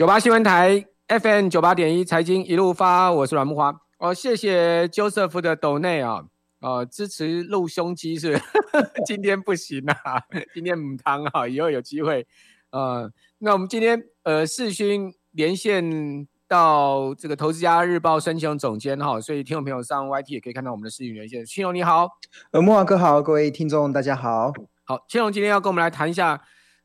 九八新闻台 FM 九八点一财经一路发，我是阮木花。哦，谢谢 Joseph 的抖内啊，哦，支持露胸肌是，是今天不行啊，今天母汤啊，以后有机会。呃，那我们今天呃视讯连线到这个投资家日报孙庆龙总监哈，所以听众朋友上 YT 也可以看到我们的视讯连线。青龙你好，呃，木华哥好，各位听众大家好。好，青龙今天要跟我们来谈一下。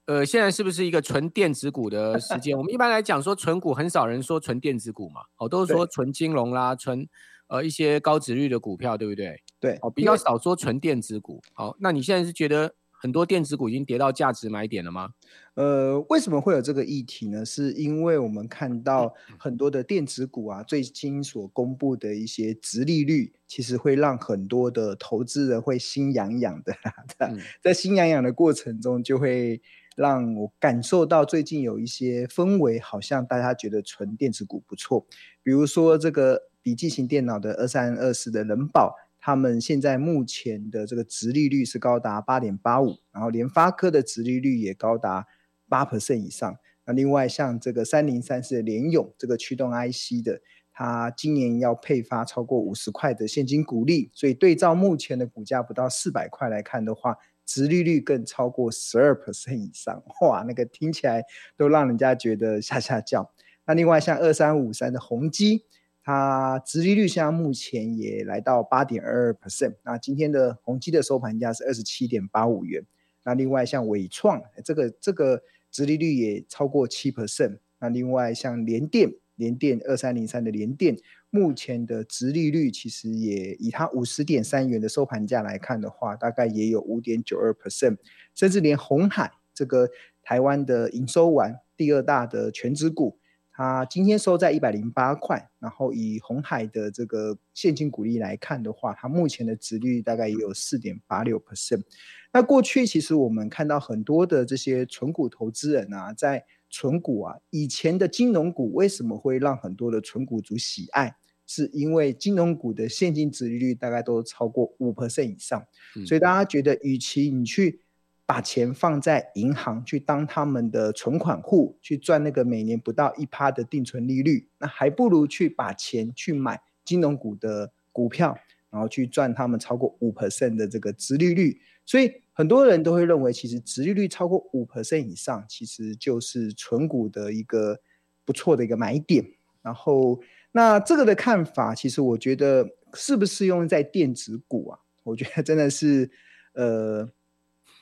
呃，现在是不是一个纯电子股的时间？我们一般来讲说纯股，很少人说纯电子股嘛，哦，都是说纯金融啦，纯呃一些高值率的股票，对不对？对，哦，比较少说纯电子股。好，那你现在是觉得很多电子股已经跌到价值买点了吗？呃，为什么会有这个议题呢？是因为我们看到很多的电子股啊，最近所公布的一些值利率，其实会让很多的投资人会心痒痒的，嗯、在心痒痒的过程中就会。让我感受到最近有一些氛围，好像大家觉得纯电子股不错。比如说这个笔记型电脑的二三二四的仁宝，他们现在目前的这个殖利率是高达八点八五，然后联发科的殖利率也高达八 percent 以上。那另外像这个三零三四的联咏，这个驱动 IC 的，它今年要配发超过五十块的现金股利，所以对照目前的股价不到四百块来看的话。殖利率更超过十二 percent 以上，哇，那个听起来都让人家觉得吓吓叫。那另外像二三五三的宏基，它殖利率现在目前也来到八点二二 percent。那今天的宏基的收盘价是二十七点八五元。那另外像纬创，这个这个殖利率也超过七 percent。那另外像联电，联电二三零三的联电。目前的殖利率其实也以它五十点三元的收盘价来看的话，大概也有五点九二 percent，甚至连红海这个台湾的营收完第二大的全值股，它今天收在一百零八块，然后以红海的这个现金股利来看的话，它目前的殖利率大概也有四点八六 percent。那过去其实我们看到很多的这些存股投资人啊，在存股啊，以前的金融股为什么会让很多的存股族喜爱？是因为金融股的现金值利率大概都超过五 percent 以上，嗯，所以大家觉得，与其你去把钱放在银行去当他们的存款户，去赚那个每年不到一趴的定存利率，那还不如去把钱去买金融股的股票，然后去赚他们超过五 percent 的这个值利率。所以很多人都会认为，其实值利率超过五 percent 以上，其实就是存股的一个不错的一个买点。然后。那这个的看法，其实我觉得适不适用在电子股啊？我觉得真的是，呃，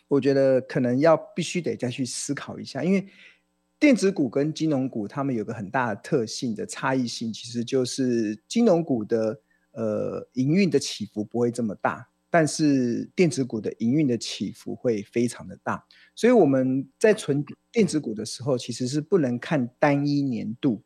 我觉得可能要必须得再去思考一下，因为电子股跟金融股它们有个很大的特性的差异性，其实就是金融股的呃营运的起伏不会这么大，但是电子股的营运的起伏会非常的大，所以我们在存电子股的时候，其实是不能看单一年度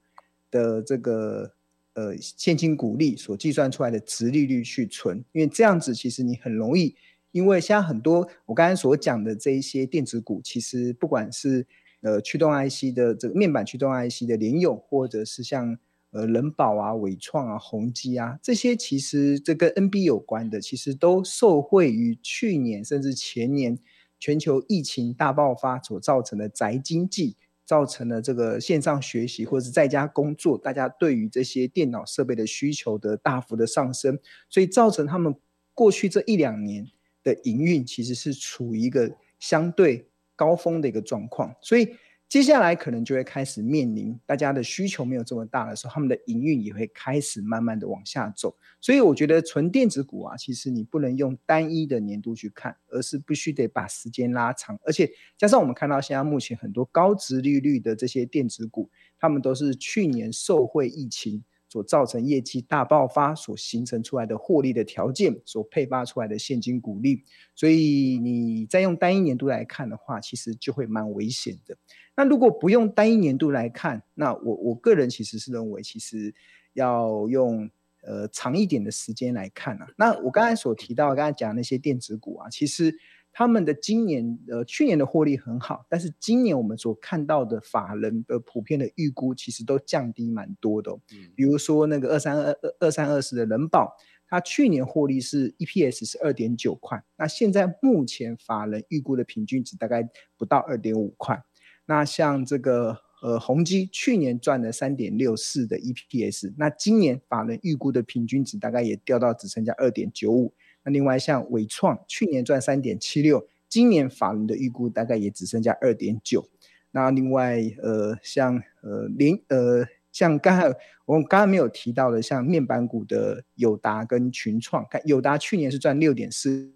的这个。呃，现金股利所计算出来的值利率去存，因为这样子其实你很容易，因为像很多我刚才所讲的这一些电子股，其实不管是呃驱动 IC 的这个面板驱动 IC 的联咏，或者是像呃仁宝啊、纬创啊、宏碁啊这些，其实这跟 NB 有关的，其实都受惠于去年甚至前年全球疫情大爆发所造成的宅经济。造成了这个线上学习或者是在家工作，大家对于这些电脑设备的需求的大幅的上升，所以造成他们过去这一两年的营运其实是处于一个相对高峰的一个状况，所以。接下来可能就会开始面临大家的需求没有这么大的时候，他们的营运也会开始慢慢的往下走。所以我觉得纯电子股啊，其实你不能用单一的年度去看，而是必须得把时间拉长。而且加上我们看到现在目前很多高值利率的这些电子股，他们都是去年受惠疫情所造成业绩大爆发所形成出来的获利的条件，所配发出来的现金股利。所以你再用单一年度来看的话，其实就会蛮危险的。那如果不用单一年度来看，那我我个人其实是认为，其实要用呃长一点的时间来看啊。那我刚才所提到，刚才讲那些电子股啊，其实他们的今年呃去年的获利很好，但是今年我们所看到的法人的普遍的预估，其实都降低蛮多的哦。嗯。比如说那个二三二二三二四的人保，它去年获利是 EPS 是二点九块，那现在目前法人预估的平均值大概不到二点五块。那像这个呃宏基去年赚了三点六四的 EPS，那今年法人预估的平均值大概也掉到只剩下二点九五。那另外像伟创去年赚三点七六，今年法人的预估大概也只剩下二点九。那另外呃像呃零呃。像刚才我们刚刚没有提到的，像面板股的友达跟群创，看友达去年是赚六点四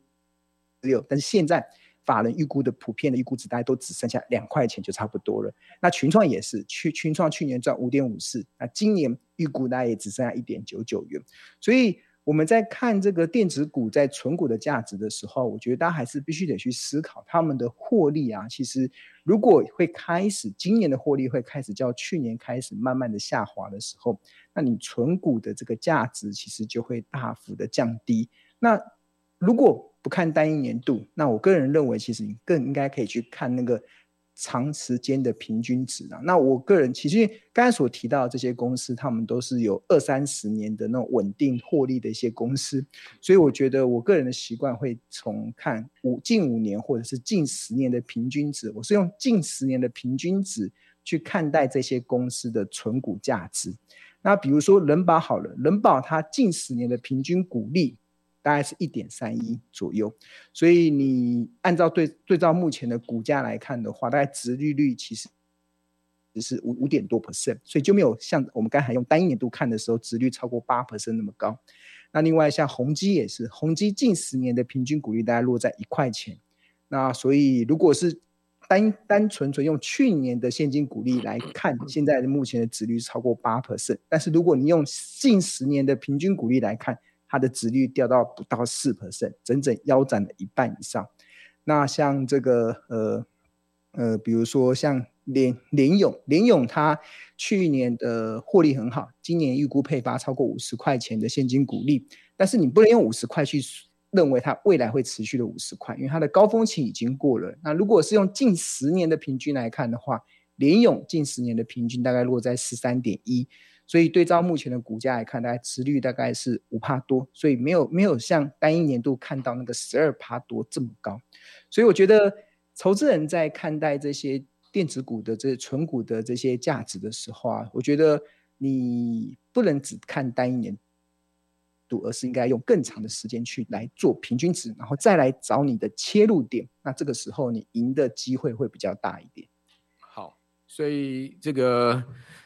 六，但是现在法人预估的普遍的预估值大概都只剩下两块钱就差不多了。那群创也是，去群创去年赚五点五四，那今年预估大概也只剩下一点九九元，所以。我们在看这个电子股在存股的价值的时候，我觉得大家还是必须得去思考他们的获利啊。其实，如果会开始今年的获利会开始较去年开始慢慢的下滑的时候，那你存股的这个价值其实就会大幅的降低。那如果不看单一年度，那我个人认为，其实你更应该可以去看那个。长时间的平均值啊，那我个人其实刚才所提到的这些公司，他们都是有二三十年的那种稳定获利的一些公司，所以我觉得我个人的习惯会从看五近五年或者是近十年的平均值，我是用近十年的平均值去看待这些公司的存股价值。那比如说人保好了，人保它近十年的平均股利。大概是一点三一左右，所以你按照对对照目前的股价来看的话，大概值利率其实只是五五点多 percent，所以就没有像我们刚才用单一年度看的时候，值率超过八 percent 那么高。那另外像宏基也是，宏基近十年的平均股利大概落在一块钱。那所以如果是单单纯纯用去年的现金股利来看，现在目前的值率超过八 percent，但是如果你用近十年的平均股利来看，它的值率掉到不到四 percent，整整腰斩了一半以上。那像这个呃呃，比如说像联联咏，联咏它去年的获利很好，今年预估配发超过五十块钱的现金股利。但是你不能用五十块去认为它未来会持续的五十块，因为它的高峰期已经过了。那如果是用近十年的平均来看的话，联咏近十年的平均大概落在十三点一。所以对照目前的股价来看，大概持率大概是五帕多，所以没有没有像单一年度看到那个十二帕多这么高。所以我觉得，投资人在看待这些电子股的这些存股的这些价值的时候啊，我觉得你不能只看单一年度，而是应该用更长的时间去来做平均值，然后再来找你的切入点。那这个时候你赢的机会会比较大一点。好，所以这个。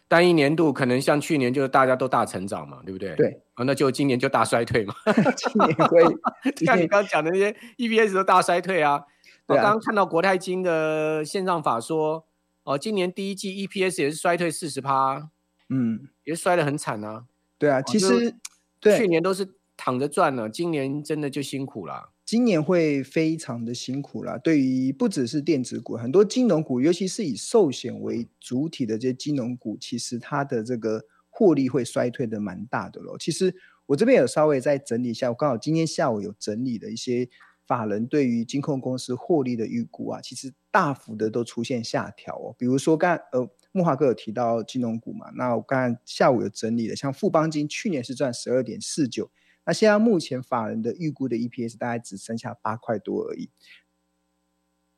单一年度可能像去年就是大家都大成长嘛，对不对？对，啊，那就今年就大衰退嘛。今年会 像你刚刚讲的那些 EPS 都大衰退啊。我刚刚看到国泰金的线上法说，哦，今年第一季 EPS 也是衰退四十趴，嗯，也是衰得很惨啊。对啊，其实去年都是躺着赚了，今年真的就辛苦了。今年会非常的辛苦啦，对于不只是电子股，很多金融股，尤其是以寿险为主体的这些金融股，其实它的这个获利会衰退的蛮大的咯。其实我这边有稍微再整理一下，我刚好今天下午有整理的一些法人对于金控公司获利的预估啊，其实大幅的都出现下调哦。比如说刚呃木华哥有提到金融股嘛，那我刚才下午有整理的，像富邦金去年是赚十二点四九。那现在目前法人的预估的 EPS 大概只剩下八块多而已，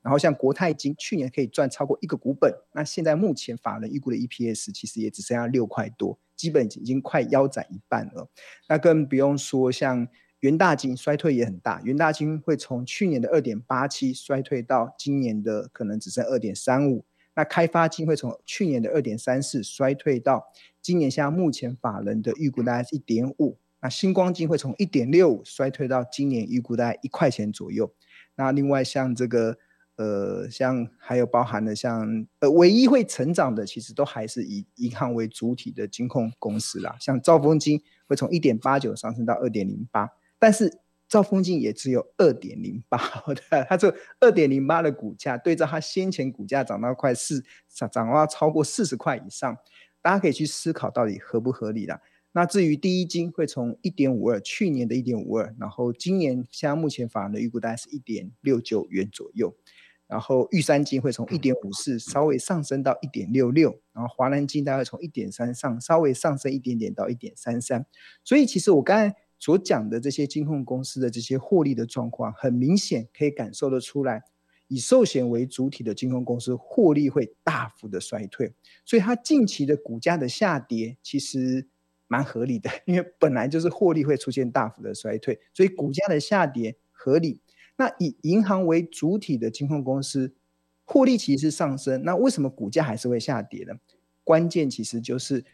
然后像国泰金去年可以赚超过一个股本，那现在目前法人预估的 EPS 其实也只剩下六块多，基本已经快腰斩一半了。那更不用说像元大金衰退也很大，元大金会从去年的二点八七衰退到今年的可能只剩二点三五。那开发金会从去年的二点三四衰退到今年现在目前法人的预估大概是一点五。那星光金会从一点六五衰退到今年预估大概一块钱左右。那另外像这个呃，像还有包含了像呃，唯一会成长的，其实都还是以银行为主体的金控公司啦。像兆丰金会从一点八九上升到二点零八，但是兆丰金也只有二点零八，它这二点零八的股价对照它先前股价涨到快四涨涨到超过四十块以上，大家可以去思考到底合不合理啦。那至于第一金会从一点五二，去年的一点五二，然后今年现在目前法人的预估大概是一点六九元左右，然后玉山金会从一点五四稍微上升到一点六六，然后华南金大概从一点三上稍微上升一点点到一点三三，所以其实我刚才所讲的这些金控公司的这些获利的状况，很明显可以感受得出来，以寿险为主体的金控公司获利会大幅的衰退，所以它近期的股价的下跌其实蛮合理的，因为本来就是获利会出现大幅的衰退，所以股价的下跌合理。那以银行为主体的金控公司获利其实是上升，那为什么股价还是会下跌呢？关键其实就是。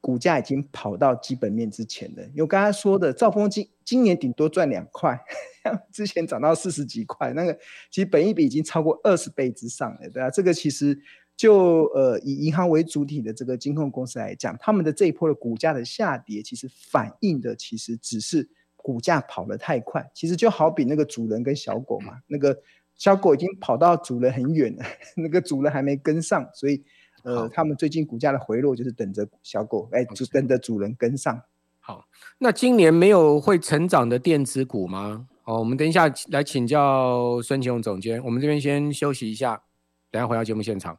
股价已经跑到基本面之前了。因为刚才说的兆丰金今年顶多赚两块，之前涨到四十几块，那个其实本益比已经超过二十倍之上了，对啊，这个其实就呃以银行为主体的这个金控公司来讲，他们的这一波的股价的下跌，其实反映的其实只是股价跑得太快。其实就好比那个主人跟小狗嘛，那个小狗已经跑到主人很远了，那个主人还没跟上，所以。呃，他们最近股价的回落就是等着小狗，哎，就等着主人跟上。好，那今年没有会成长的电子股吗？好，我们等一下来请教孙启勇总监。我们这边先休息一下，等下回到节目现场。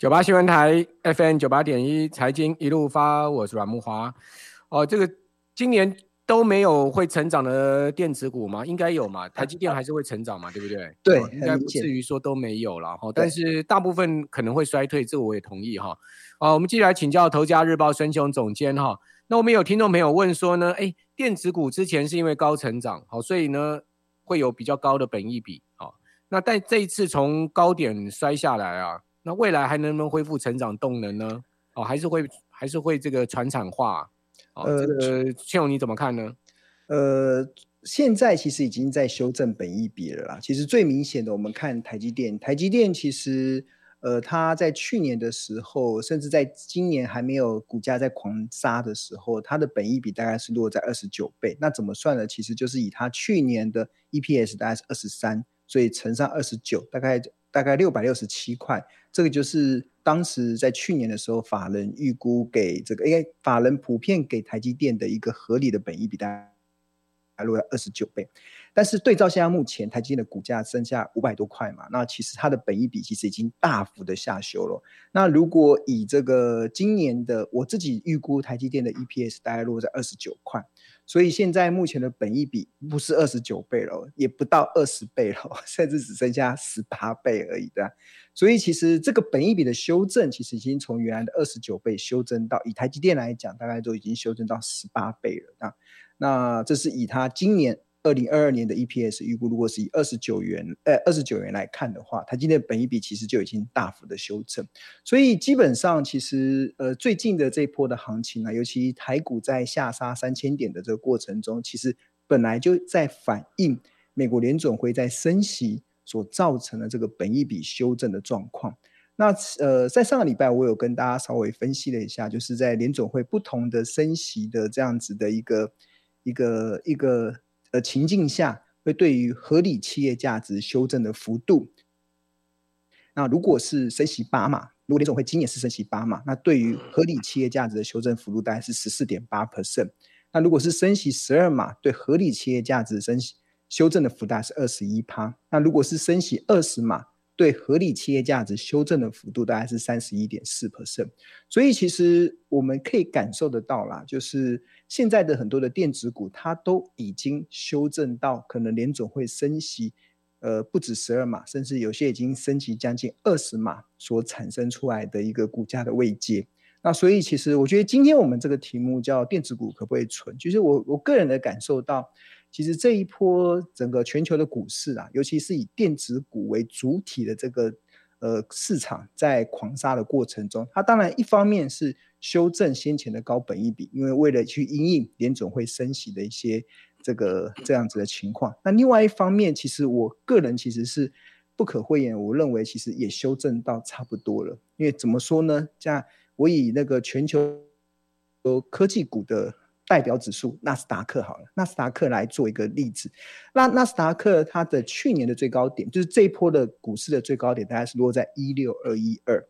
九八新闻台 FM 九八点一财经一路发，我是阮木华。哦，这个今年。都没有会成长的电子股吗？应该有嘛，台积电还是会成长嘛，对不对？对，应该不至于说都没有了哈。但是大部分可能会衰退，这个我也同意哈。啊，我们继续来请教《头家日报》孙庆荣总监哈。那我们有听众朋友问说呢，哎，电子股之前是因为高成长，好，所以呢会有比较高的本益比，好，那但这一次从高点摔下来啊，那未来还能不能恢复成长动能呢？哦，还是会还是会这个传产化？呃，这个倩荣你怎么看呢？呃，现在其实已经在修正本益比了啦。其实最明显的，我们看台积电，台积电其实呃，它在去年的时候，甚至在今年还没有股价在狂杀的时候，它的本益比大概是落在二十九倍。那怎么算呢？其实就是以它去年的 EPS 大概是二十三，所以乘上二十九，大概大概六百六十七块。这个就是。当时在去年的时候，法人预估给这个，AI 法人普遍给台积电的一个合理的本益比，大概落在二十九倍。但是对照现在目前台积电的股价剩下五百多块嘛，那其实它的本益比其实已经大幅的下修了。那如果以这个今年的我自己预估台积电的 EPS 大概落在二十九块。所以现在目前的本益比不是二十九倍了，也不到二十倍了，甚至只剩下十八倍而已的。所以其实这个本益比的修正，其实已经从原来的二十九倍修正到，以台积电来讲，大概都已经修正到十八倍了。啊那这是以它今年。二零二二年的 EPS 预估，如果是以二十九元，呃，二十九元来看的话，它今天本益比其实就已经大幅的修正。所以基本上，其实呃，最近的这一波的行情呢，尤其台股在下杀三千点的这个过程中，其实本来就在反映美国联准会在升息所造成的这个本益比修正的状况。那呃，在上个礼拜我有跟大家稍微分析了一下，就是在联总会不同的升息的这样子的一个一个一个。一个呃，情境下会对于合理企业价值修正的幅度，那如果是升息八码，如果联总会今年是升息八码，那对于合理企业价值的修正幅度大概是十四点八 percent。那如果是升息十二码，对合理企业价值升息修正的幅度大概是二十一趴。那如果是升息二十码，对合理企业价值修正的幅度大概是三十一点四 percent，所以其实我们可以感受得到啦，就是现在的很多的电子股，它都已经修正到可能联总会升息，呃，不止十二码，甚至有些已经升级将近二十码所产生出来的一个股价的位阶。那所以其实我觉得今天我们这个题目叫电子股可不可以存？其实我我个人的感受到。其实这一波整个全球的股市啊，尤其是以电子股为主体的这个呃市场，在狂杀的过程中，它当然一方面是修正先前的高本益比，因为为了去因应联总会升息的一些这个这样子的情况。那另外一方面，其实我个人其实是不可讳言，我认为其实也修正到差不多了。因为怎么说呢？这样我以那个全球科技股的。代表指数纳斯达克好了，纳斯达克来做一个例子。那纳斯达克它的去年的最高点，就是这一波的股市的最高点，大概是落在一六二一二。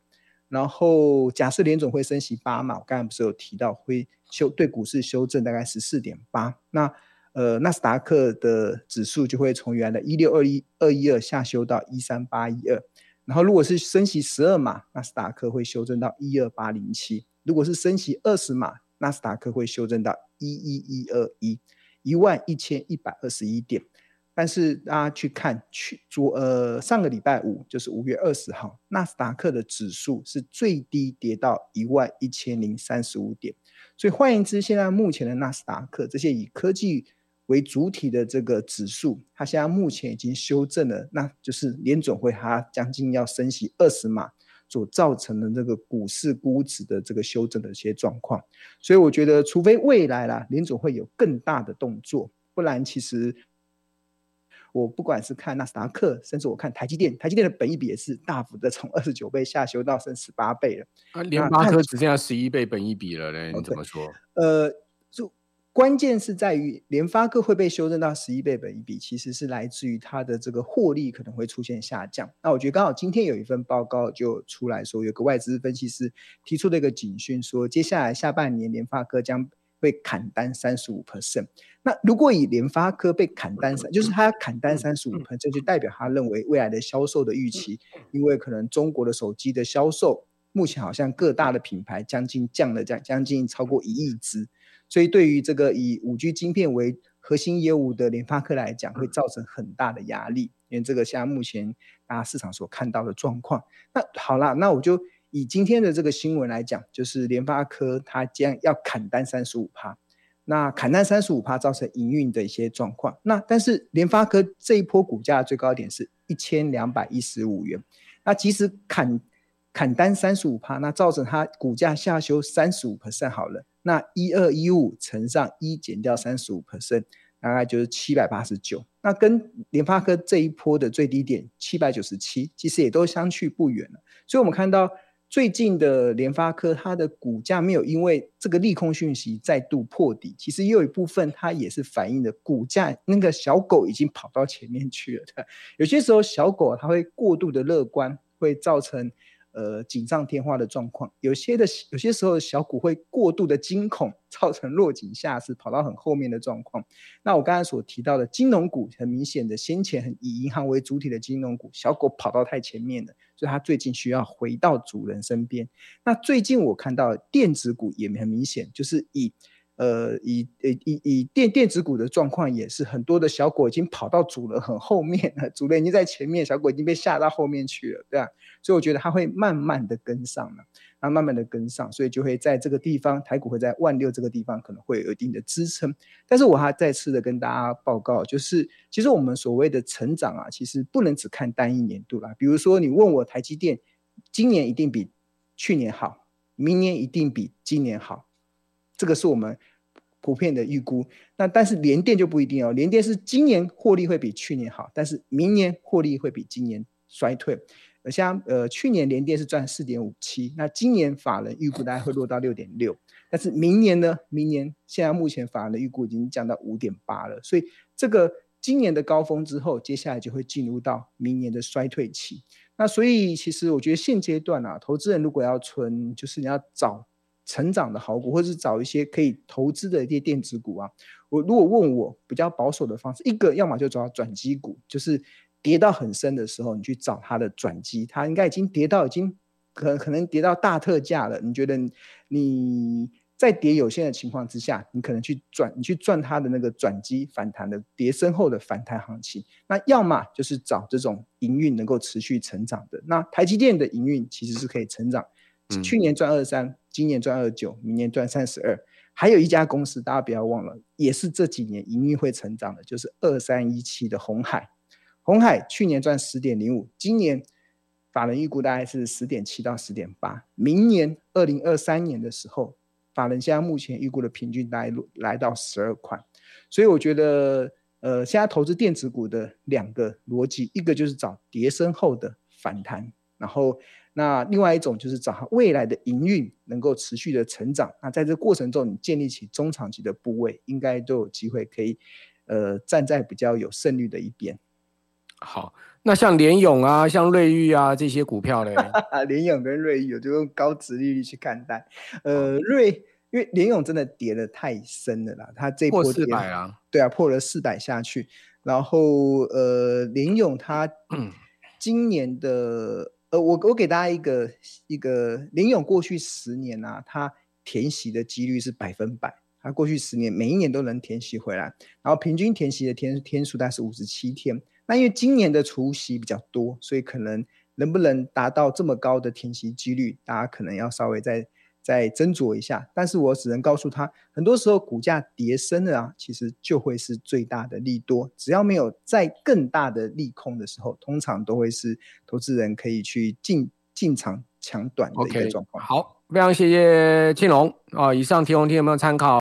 然后假设联总会升息八码，我刚才不是有提到会修对股市修正大概十四点八。那呃纳斯达克的指数就会从原来的一六二一二一二下修到一三八一二。然后如果是升息十二码，纳斯达克会修正到一二八零七。如果是升息二十码，纳斯达克会修正到一一一二一，一万一千一百二十一点。但是大家去看去昨呃上个礼拜五就是五月二十号，纳斯达克的指数是最低跌到一万一千零三十五点，所以换言之，现在目前的纳斯达克这些以科技为主体的这个指数，它现在目前已经修正了，那就是联准会它将近要升息二十码所造成的这个股市估值的这个修正的一些状况，所以我觉得，除非未来啦联总会有更大的动作，不然其实。我不管是看纳斯达克，甚至我看台积电，台积电的本益比也是大幅的从二十九倍下修到剩十八倍了。啊，联发科只剩下十一倍本益比了嘞，你怎么说呃，就关键是在于联发科会被修正到十一倍本一比，其实是来自于它的这个获利可能会出现下降。那我觉得刚好今天有一份报告就出来说，有个外资分析师提出了一个警讯，说接下来下半年联发科将被砍单三十五 percent。那如果以联发科被砍单三，就是它要砍单三十五 percent，就代表他认为未来的销售的预期，因为可能中国的手机的销售目前好像各大的品牌将近降了将将近超过一亿只，所以对于这个以五 G 晶片为核心业务的联发科来讲，会造成很大的压力，因为这个现在目前大家市场所看到的状况。那好啦，那我就。以今天的这个新闻来讲，就是联发科它将要砍单三十五趴，那砍单三十五趴造成营运的一些状况。那但是联发科这一波股价的最高点是一千两百一十五元，那即使砍砍单三十五趴，那造成它股价下修三十五 percent 好了，那一二一五乘上一减掉三十五 percent，大概就是七百八十九。那跟联发科这一波的最低点七百九十七，其实也都相去不远了。所以我们看到。最近的联发科，它的股价没有因为这个利空讯息再度破底，其实也有一部分它也是反映的股价那个小狗已经跑到前面去了。有些时候小狗它会过度的乐观，会造成。呃，锦上添花的状况，有些的有些时候小股会过度的惊恐，造成落井下石，跑到很后面的状况。那我刚才所提到的金融股，很明显的先前以银行为主体的金融股，小狗跑到太前面了，所以它最近需要回到主人身边。那最近我看到电子股也很明显，就是以。呃，以以以以电电子股的状况也是，很多的小股已经跑到主人很后面了，主人已经在前面，小狗已经被吓到后面去了，对吧？所以我觉得它会慢慢的跟上了，然后慢慢的跟上，所以就会在这个地方，台股会在万六这个地方可能会有一定的支撑。但是我还再次的跟大家报告，就是其实我们所谓的成长啊，其实不能只看单一年度啦。比如说你问我台积电今年一定比去年好，明年一定比今年好，这个是我们。普遍的预估，那但是联电就不一定哦。联电是今年获利会比去年好，但是明年获利会比今年衰退。像呃去年联电是赚四点五七，那今年法人预估大概会落到六点六，但是明年呢？明年现在目前法人的预估已经降到五点八了，所以这个今年的高峰之后，接下来就会进入到明年的衰退期。那所以其实我觉得现阶段啊，投资人如果要存，就是你要找。成长的好股，或者是找一些可以投资的一些电子股啊。我如果问我比较保守的方式，一个要么就找转机股，就是跌到很深的时候，你去找它的转机，它应该已经跌到已经可能可能跌到大特价了。你觉得你在跌有限的情况之下，你可能去转，你去赚它的那个转机反弹的跌深后的反弹行情。那要么就是找这种营运能够持续成长的。那台积电的营运其实是可以成长。去年赚二三，今年赚二九，明年赚三十二。还有一家公司，大家不要忘了，也是这几年营运会成长的，就是二三一七的鸿海。鸿海去年赚十点零五，今年法人预估大概是十点七到十点八。明年二零二三年的时候，法人现在目前预估的平均大概来到十二块。所以我觉得，呃，现在投资电子股的两个逻辑，一个就是找跌升后的反弹，然后。那另外一种就是找未来的营运能够持续的成长，那在这个过程中，你建立起中长期的部位，应该都有机会可以，呃，站在比较有胜率的一边。好，那像联勇啊，像瑞玉啊这些股票呢？联勇跟瑞玉，我就用高值利率去看待。呃，瑞，因为联勇真的跌的太深了啦，它这波破四百啊，对啊，破了四百下去。然后呃，联勇它今年的。呃，我我给大家一个一个林勇过去十年啊，他填席的几率是百分百，他过去十年每一年都能填席回来，然后平均填席的天天数大概是五十七天。那因为今年的除夕比较多，所以可能能不能达到这么高的填席几率，大家可能要稍微再再斟酌一下。但是我只能告诉他，很多时候股价跌升了啊，其实就会是最大的利多。只要没有在更大的利空的时候，通常都会是投资人可以去进进场抢短的一个状况。Okay, 好，非常谢谢庆龙啊！以上提供听有没有参考？